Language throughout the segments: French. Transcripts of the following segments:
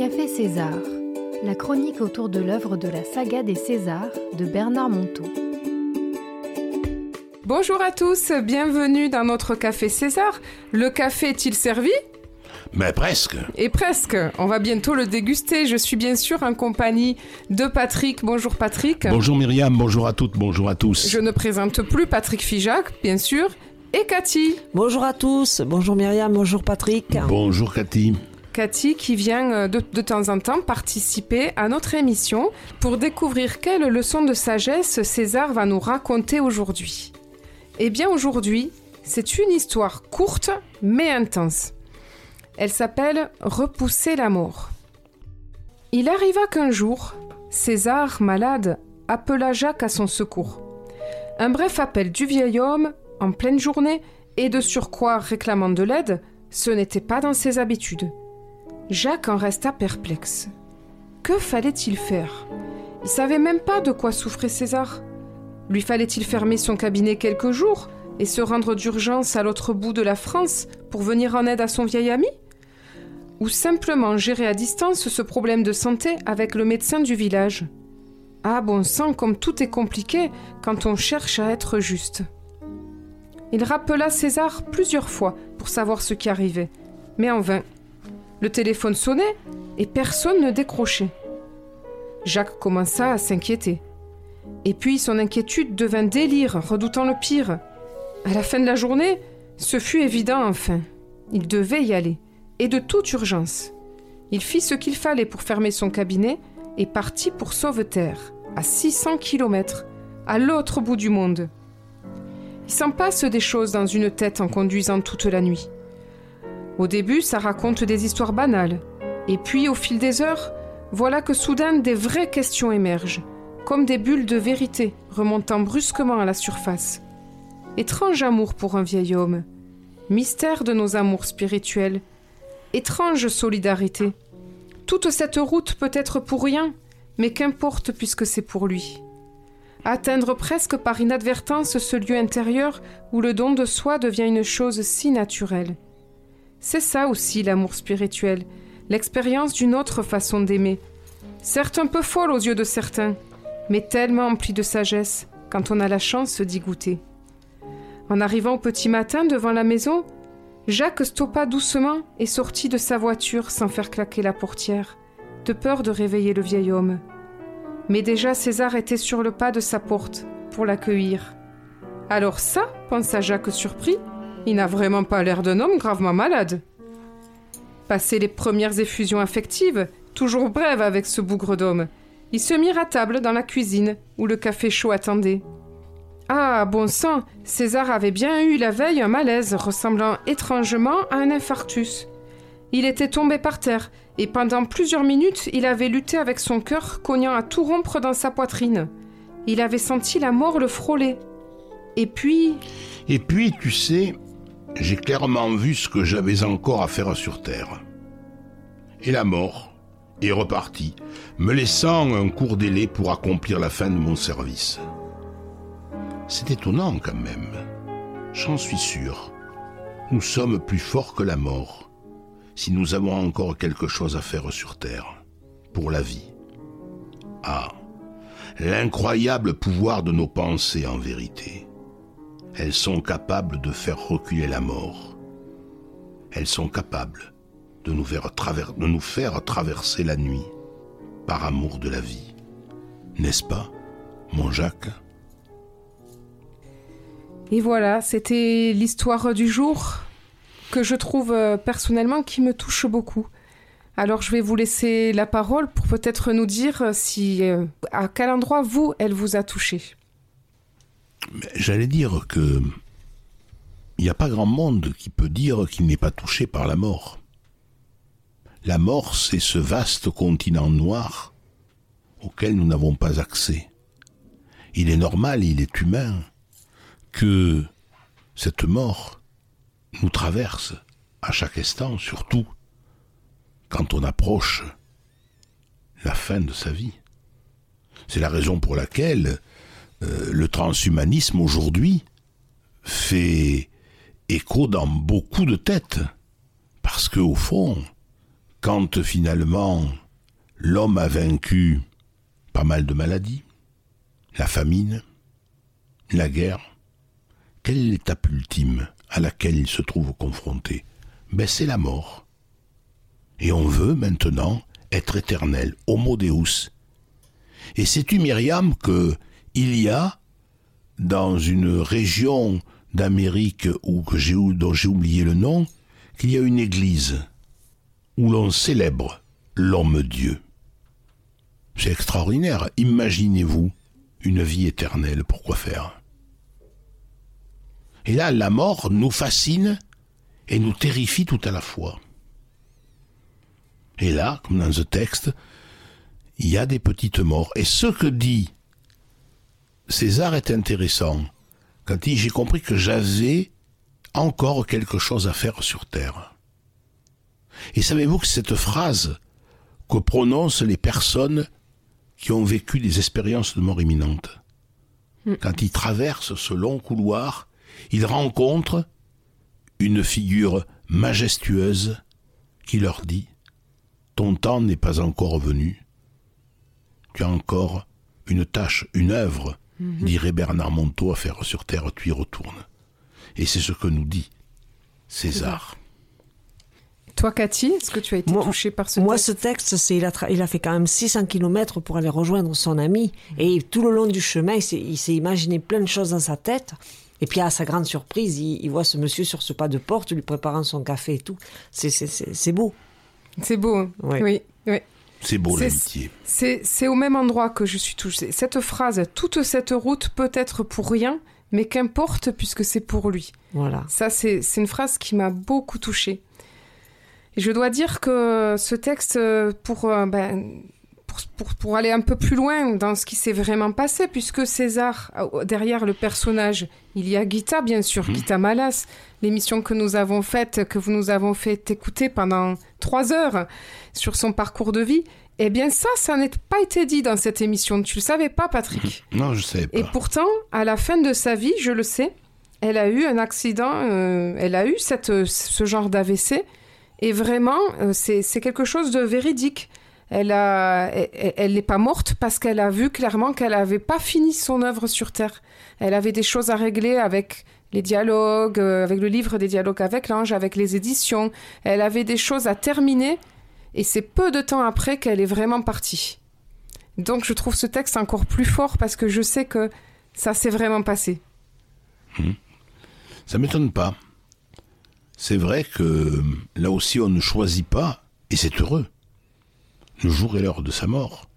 Café César, la chronique autour de l'œuvre de la saga des Césars de Bernard Monteau. Bonjour à tous, bienvenue dans notre Café César. Le café est-il servi? Mais presque. Et presque, on va bientôt le déguster. Je suis bien sûr en compagnie de Patrick. Bonjour Patrick. Bonjour Myriam, bonjour à toutes, bonjour à tous. Je ne présente plus Patrick Fijac, bien sûr, et Cathy. Bonjour à tous, bonjour Myriam, bonjour Patrick. Bonjour Cathy. Cathy qui vient euh, de, temps en temps participer à notre émission pour découvrir quelle leçon de sagesse César va nous raconter aujourd'hui. Eh bien aujourd'hui, c'est une histoire courte mais intense. Elle s'appelle Repousser la mort. Il arriva qu'un jour, César, malade, appela Jacques à son secours. Un bref appel du vieil homme, en pleine journée, et de surcroît réclamant de l'aide, ce n'était pas dans ses habitudes. Jacques en resta perplexe. Que fallait-il faire? Il savait même pas de quoi souffrait César. Lui fallait-il fermer son cabinet quelques jours et se rendre d'urgence à l'autre bout de la France pour venir en aide à son vieil ami? Ou simplement gérer à distance ce problème de santé avec le médecin du village? Ah bon sang, comme tout est compliqué quand on cherche à être juste. Il rappela César plusieurs fois pour savoir ce qui arrivait, mais en vain. Le téléphone sonnait et personne ne décrochait. Jacques commença à s'inquiéter. Et puis son inquiétude devint délire, redoutant le pire. À la fin de la journée, ce fut évident enfin. Il devait y aller, et de toute urgence. Il fit ce qu'il fallait pour fermer son cabinet et partit pour Sauveterre, à 600 kilomètres, à l'autre bout du monde. Il s'en passe des choses dans une tête en conduisant toute la nuit. Au début, ça raconte des histoires banales. Et puis, au fil des heures, voilà que soudain des vraies questions émergent, comme des bulles de vérité remontant brusquement à la surface. Étrange amour pour un vieil homme. Mystère de nos amours spirituels. Étrange solidarité. Toute cette route peut être pour rien, mais qu'importe puisque c'est pour lui. Atteindre presque par inadvertance ce lieu intérieur où le don de soi devient une chose si naturelle. C'est ça aussi l'amour spirituel, l'expérience d'une autre façon d'aimer. Certes un peu folle aux yeux de certains, mais tellement emplie de sagesse quand on a la chance d'y goûter. En arrivant au petit matin devant la maison, Jacques stoppa doucement et sortit de sa voiture sans faire claquer la portière, de peur de réveiller le vieil homme. Mais déjà César était sur le pas de sa porte pour l'accueillir. Alors ça, pensa Jacques surpris, il n'a vraiment pas l'air d'un homme gravement malade. Passé les premières effusions affectives, toujours brèves avec ce bougre d'homme, ils se mirent à table dans la cuisine où le café chaud attendait. Ah, bon sang, César avait bien eu la veille un malaise ressemblant étrangement à un infarctus. Il était tombé par terre, et pendant plusieurs minutes il avait lutté avec son cœur cognant à tout rompre dans sa poitrine. Il avait senti la mort le frôler. Et puis. Et puis, tu sais, j'ai clairement vu ce que j'avais encore à faire sur Terre. Et la mort est repartie, me laissant un court délai pour accomplir la fin de mon service. C'est étonnant quand même. J'en suis sûr. Nous sommes plus forts que la mort, si nous avons encore quelque chose à faire sur Terre, pour la vie. Ah, l'incroyable pouvoir de nos pensées en vérité. Elles sont capables de faire reculer la mort. Elles sont capables de nous faire, traverser la nuit par amour de la vie. N'est-ce pas, mon Jacques? Et voilà, c'était l'histoire du jour que je trouve euh, personnellement qui me touche beaucoup. Alors je vais vous laisser la parole pour peut-être nous dire si euh, à quel endroit vous elle vous a touché. J'allais dire que il n'y a pas grand monde qui peut dire qu'il n'est pas touché par la mort. La mort, c'est ce vaste continent noir auquel nous n'avons pas accès. Il est normal, il est humain que cette mort nous traverse à chaque instant, surtout quand on approche la fin de sa vie. C'est la raison pour laquelle euh, le transhumanisme aujourd'hui fait écho dans beaucoup de têtes. Parce que au fond, quand finalement l'homme a vaincu pas mal de maladies, la famine, la guerre, quelle est l'étape ultime à laquelle il se trouve confronté? Ben, C'est la mort. Et on veut maintenant être éternel, homo deus. Et sais-tu, Myriam, que il y a dans une région d'Amérique où dont j'ai oublié le nom, qu'il y a une église où l'on célèbre l'homme-dieu. C'est extraordinaire. Imaginez-vous une vie éternelle. Pourquoi faire? Et là, la mort nous fascine et nous terrifie tout à la fois. Et là, comme dans ce texte, il y a des petites morts. Et ce que dit César est intéressant. Quand il j'ai compris que j'avais encore quelque chose à faire sur Terre. Et savez-vous que cette phrase que prononcent les personnes qui ont vécu des expériences de mort imminente, hmm. quand ils traversent ce long couloir, ils rencontrent une figure majestueuse qui leur dit Ton temps n'est pas encore venu. Tu as encore une tâche, une œuvre, hmm. dirait Bernard Monteau, à faire sur terre, tu y retournes. Et c'est ce que nous dit César. Toi, Cathy, est-ce que tu as été touchée par ce moi, texte Moi, ce texte, c'est il a, il a fait quand même 600 km pour aller rejoindre son ami. Et tout le long du chemin, il s'est imaginé plein de choses dans sa tête. Et puis, à sa grande surprise, il, voit ce monsieur sur ce pas de porte, lui préparant son café et tout. C'est beau. C'est beau, hein. oui. oui. C'est beau l'amitié. C'est au même endroit que je suis touchée. Cette phrase, toute cette route peut être pour rien, mais qu'importe puisque c'est pour lui. Voilà. Ça, c'est une phrase qui m'a beaucoup touchée. Et je dois dire que ce texte, euh, euh, ben, pour, aller un peu plus loin dans ce qui s'est vraiment passé, puisque César, euh, derrière le personnage, il y a Gita, bien sûr, mmh. Gita Malas, l'émission que nous avons faite, que vous nous avons fait écouter pendant trois heures sur son parcours de vie. Eh bien, ça, ça n'a pas été dit dans cette émission. Tu le savais pas, Patrick? Non, je savais pas. Et pourtant, à la fin de sa vie, je le sais, elle a eu un accident, elle a eu cette, ce genre d'AVC et vraiment, euh, c'est quelque chose de véridique. Elle n'est pas morte parce qu'elle a vu clairement qu'elle n'avait pas fini son œuvre sur Terre. Elle avait des choses à régler avec les dialogues, euh, avec le livre des dialogues avec l'ange, avec les éditions. Elle avait des choses à terminer et c'est peu de temps après qu'elle est vraiment partie. Donc je trouve ce texte encore plus fort parce que je sais que ça s'est vraiment passé. Mmh. Ça m'étonne pas c'est vrai que là aussi on ne choisit pas, et c'est heureux, le jour et l'heure de sa mort.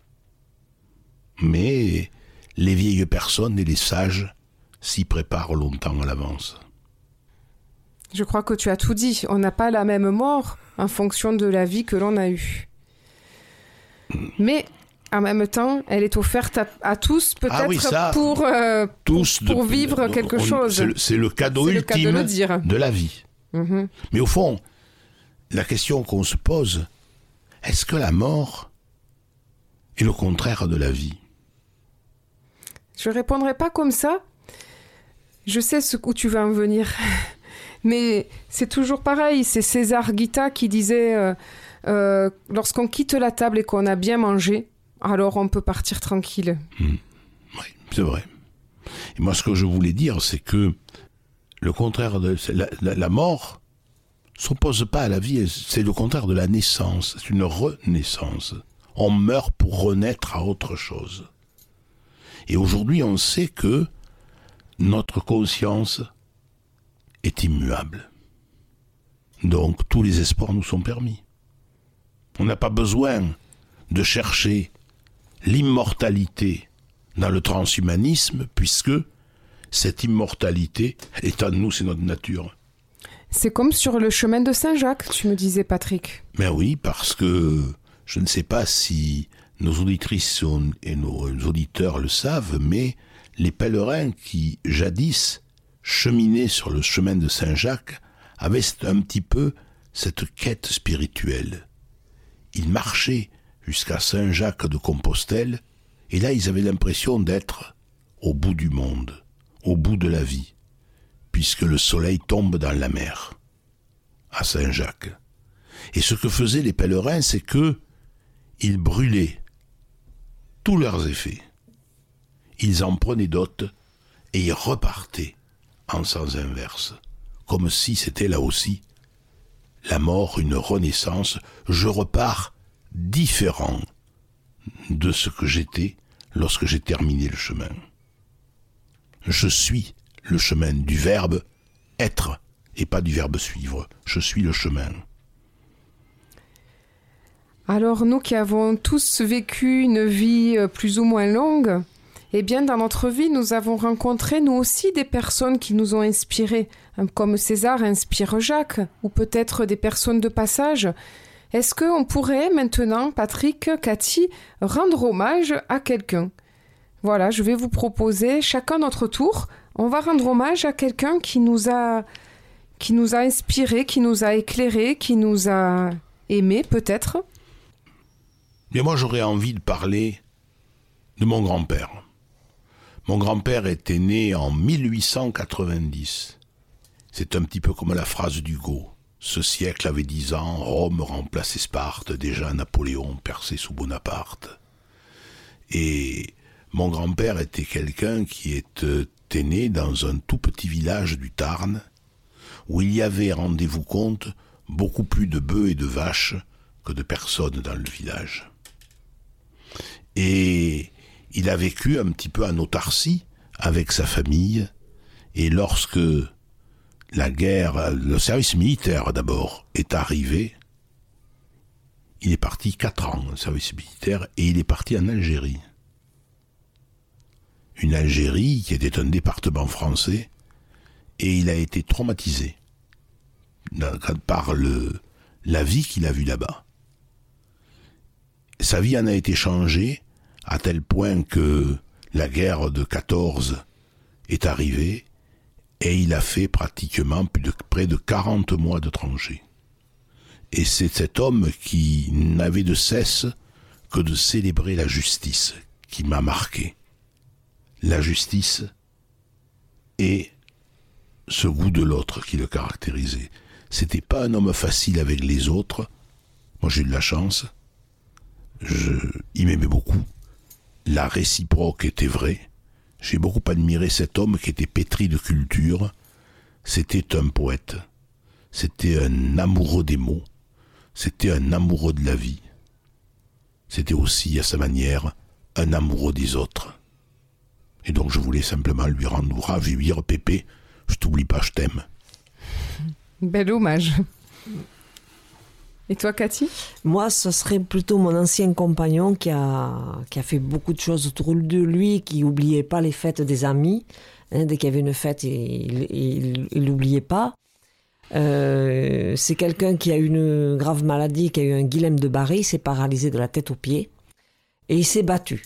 Mais les vieilles personnes et les sages s'y préparent longtemps à l'avance. Je crois que tu as tout dit. On n'a pas la même mort en fonction de la vie que l'on a eue. Mais en même temps, elle est offerte à, tous, ah peut-être pour, euh, tous pour, vivre quelque chose. C'est le, cadeau ultime de la vie. Mhm. Mais au fond, la question qu'on se pose, est-ce que la mort est le contraire de la vie? Je répondrai pas comme ça. Je sais ce où tu vas en venir. Mais c'est toujours pareil. C'est César Guita qui disait euh, euh, lorsqu'on quitte la table et qu'on a bien mangé, alors on peut partir tranquille. Hmm. Oui, c'est vrai. Et moi, ce que je voulais dire, c'est que le contraire de la, la, mort s'oppose pas à la vie, c'est le contraire de la naissance, c'est une renaissance. On meurt pour renaître à autre chose. Et aujourd'hui, on sait que notre conscience est immuable. Donc tous les espoirs nous sont permis. On n'a pas besoin de chercher l'immortalité dans le transhumanisme, puisque cette immortalité est en nous, c'est notre nature. C'est comme sur le chemin de Saint-Jacques, tu me disais, Patrick. Mais oui, parce que je ne sais pas si nos auditrices et nos auditeurs le savent, mais les pèlerins qui jadis cheminaient sur le chemin de Saint-Jacques avaient un petit peu cette quête spirituelle. Ils marchaient jusqu'à Saint-Jacques de Compostelle, et là ils avaient l'impression d'être au bout du monde au bout de la vie, puisque le soleil tombe dans la mer, à Saint-Jacques. Et ce que faisaient les pèlerins, c'est que ils brûlaient tous leurs effets. Ils en prenaient d'autres et ils repartaient en sens inverse, comme si c'était là aussi la mort, une renaissance. Je repars différent de ce que j'étais lorsque j'ai terminé le chemin. Je suis le chemin du verbe être et pas du verbe suivre. Je suis le chemin. Alors nous qui avons tous vécu une vie euh, plus ou moins longue, eh bien dans notre vie nous avons rencontré nous aussi des personnes qui nous ont inspirés, hein, comme César inspire Jacques, ou peut-être des personnes de passage. Est-ce qu'on pourrait maintenant, Patrick, Cathy, rendre hommage à quelqu'un? Voilà, je vais vous proposer chacun notre tour. On va rendre hommage à quelqu'un qui nous a qui nous a inspiré, qui nous a éclairé, qui nous a aimé peut-être. Mais moi j'aurais envie de parler de mon grand-père. Mon grand-père était né en 1890. C'est un petit peu comme la phrase d'Hugo. Ce siècle avait dix ans, Rome remplaçait Sparte, déjà Napoléon percé sous Bonaparte. Et mon grand-père était quelqu'un qui était né dans un tout petit village du Tarn, où il y avait, rendez-vous compte, beaucoup plus de bœufs et de vaches que de personnes dans le village. Et il a vécu un petit peu en autarcie avec sa famille, et lorsque la guerre, le service militaire d'abord est arrivé. Il est parti quatre ans au service militaire et il est parti en Algérie. Une Algérie qui était un département français et il a été traumatisé par la vie qu'il a vue là-bas. Sa vie en a été changée à tel point que la guerre de 14 est arrivée et il a fait pratiquement près de 40 mois de tranchée. Et c'est cet homme qui n'avait de cesse que de célébrer la justice qui m'a marqué. La justice et ce goût de l'autre qui le caractérisait. C'était pas un homme facile avec les autres. Moi j'ai eu de la chance. Je, il m'aimait beaucoup. La réciproque était vraie. J'ai beaucoup admiré cet homme qui était pétri de culture. C'était un poète. C'était un amoureux des mots. C'était un amoureux de la vie. C'était aussi, à sa manière, un amoureux des autres. Et donc je voulais simplement lui rendre ravir, Pépé, je t'oublie pas, je t'aime. Bel hommage. Et toi, Cathy? Moi, ce serait plutôt mon ancien compagnon qui a, qui a fait beaucoup de choses autour de lui, qui n'oubliait pas les fêtes des amis. Hein, dès qu'il y avait une fête, il n'oubliait pas. Euh, c'est quelqu'un qui a une grave maladie, qui a eu un Guilhem de Barry, il s'est paralysé de la tête aux pieds. Et il s'est battu.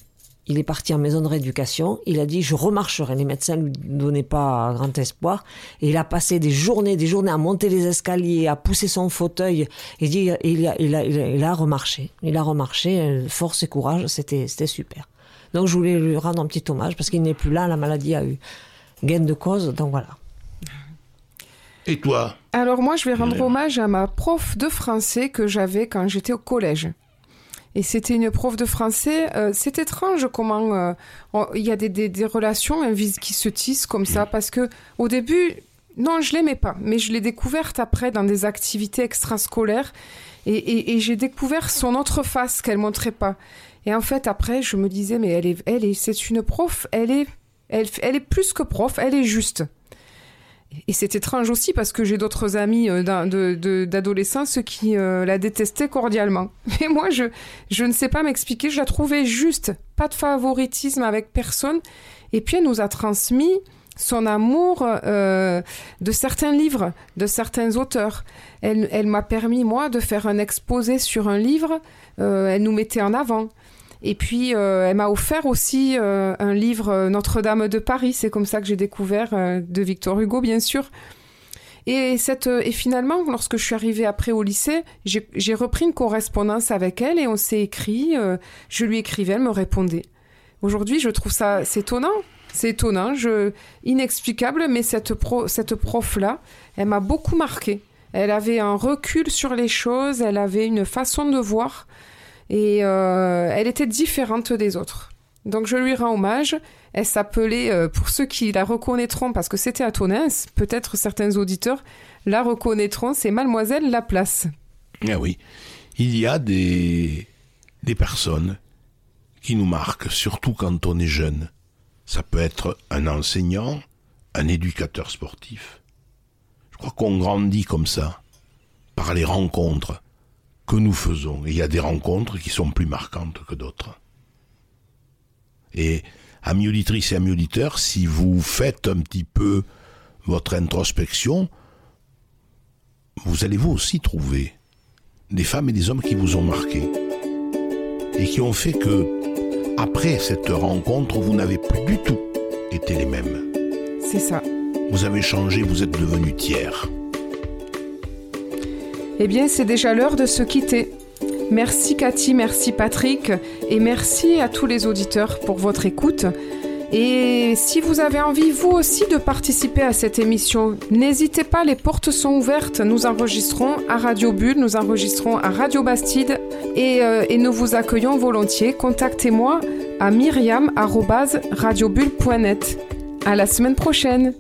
Il est parti en maison de rééducation. Il a dit je remarcherai. Les médecins ne lui donnaient pas grand espoir. Et il a passé des journées, des journées à monter les escaliers, à pousser son fauteuil. Et dit, il, a, il, a, il, a, remarché. Il a remarché. Force et courage. C'était, c'était super. Donc je voulais lui rendre un petit hommage parce qu'il n'est plus là. La maladie a eu gain de cause. Donc voilà. Et toi? Alors moi, je vais rendre hommage à ma prof de français que j'avais quand j'étais au collège. Et c'était une prof de français. Euh, c'est étrange comment euh, il y a des, des, des, relations qui se tissent comme ça. Parce que au début, non, je l'aimais pas. Mais je l'ai découverte après dans des activités extrascolaires. Et, et, et j'ai découvert son autre face qu'elle montrait pas. Et en fait, après, je me disais, mais elle est, elle est, c'est une prof. Elle est, elle, elle est plus que prof. Elle est juste. Et c'est étrange aussi parce que j'ai d'autres amis euh, d'adolescence qui euh, la détestaient cordialement. Mais moi, je, ne sais pas m'expliquer. Je la trouvais juste, pas de favoritisme avec personne. Et puis, elle nous a transmis son amour euh, de certains livres, de certains auteurs. Elle, m'a permis, moi, de faire un exposé sur un livre. Elle nous mettait en avant. Et puis, euh, elle m'a offert aussi euh, un livre euh, Notre-Dame de Paris. C'est comme ça que j'ai découvert de Victor Hugo, bien sûr. Et, cette, et finalement, lorsque je suis arrivée après au lycée, j'ai repris une correspondance avec elle et on s'est écrit. je lui écrivais, elle me répondait. Aujourd'hui, je trouve ça c'est étonnant. C'est étonnant, je, inexplicable, mais cette, pro, cette prof-là, elle m'a beaucoup marqué. Elle avait un recul sur les choses, elle avait une façon de voir et euh, elle était différente des autres. Donc je lui rends hommage. Elle s'appelait, euh, pour ceux qui la reconnaîtront, parce que c'était à Tonnes, peut-être certains auditeurs la reconnaîtront, c'est Mademoiselle Laplace. Ah oui, il y a des, des personnes qui nous marquent, surtout quand on est jeune. Ça peut être un enseignant, un éducateur sportif. Je crois qu'on grandit comme ça, par les rencontres que nous faisons. Et il y a des rencontres qui sont plus marquantes que d'autres. Et amis auditrices et amis auditeurs, si vous faites un petit peu votre introspection, vous allez vous aussi trouver des femmes et des hommes qui vous ont marqué et qui ont fait que, après cette rencontre, vous n'avez plus du tout été les mêmes. C'est ça. Vous avez changé, vous êtes devenu tiers. Eh bien, c'est déjà l'heure de se quitter. Merci Cathy, merci Patrick et merci à tous les auditeurs pour votre écoute. Et si vous avez envie, vous aussi, de participer à cette émission, n'hésitez pas, les portes sont ouvertes. Nous enregistrons à Radio Bulle, nous enregistrons à Radio Bastide et, euh, nous vous accueillons volontiers. Contactez-moi à myriam.radiobulle.net. À la semaine prochaine!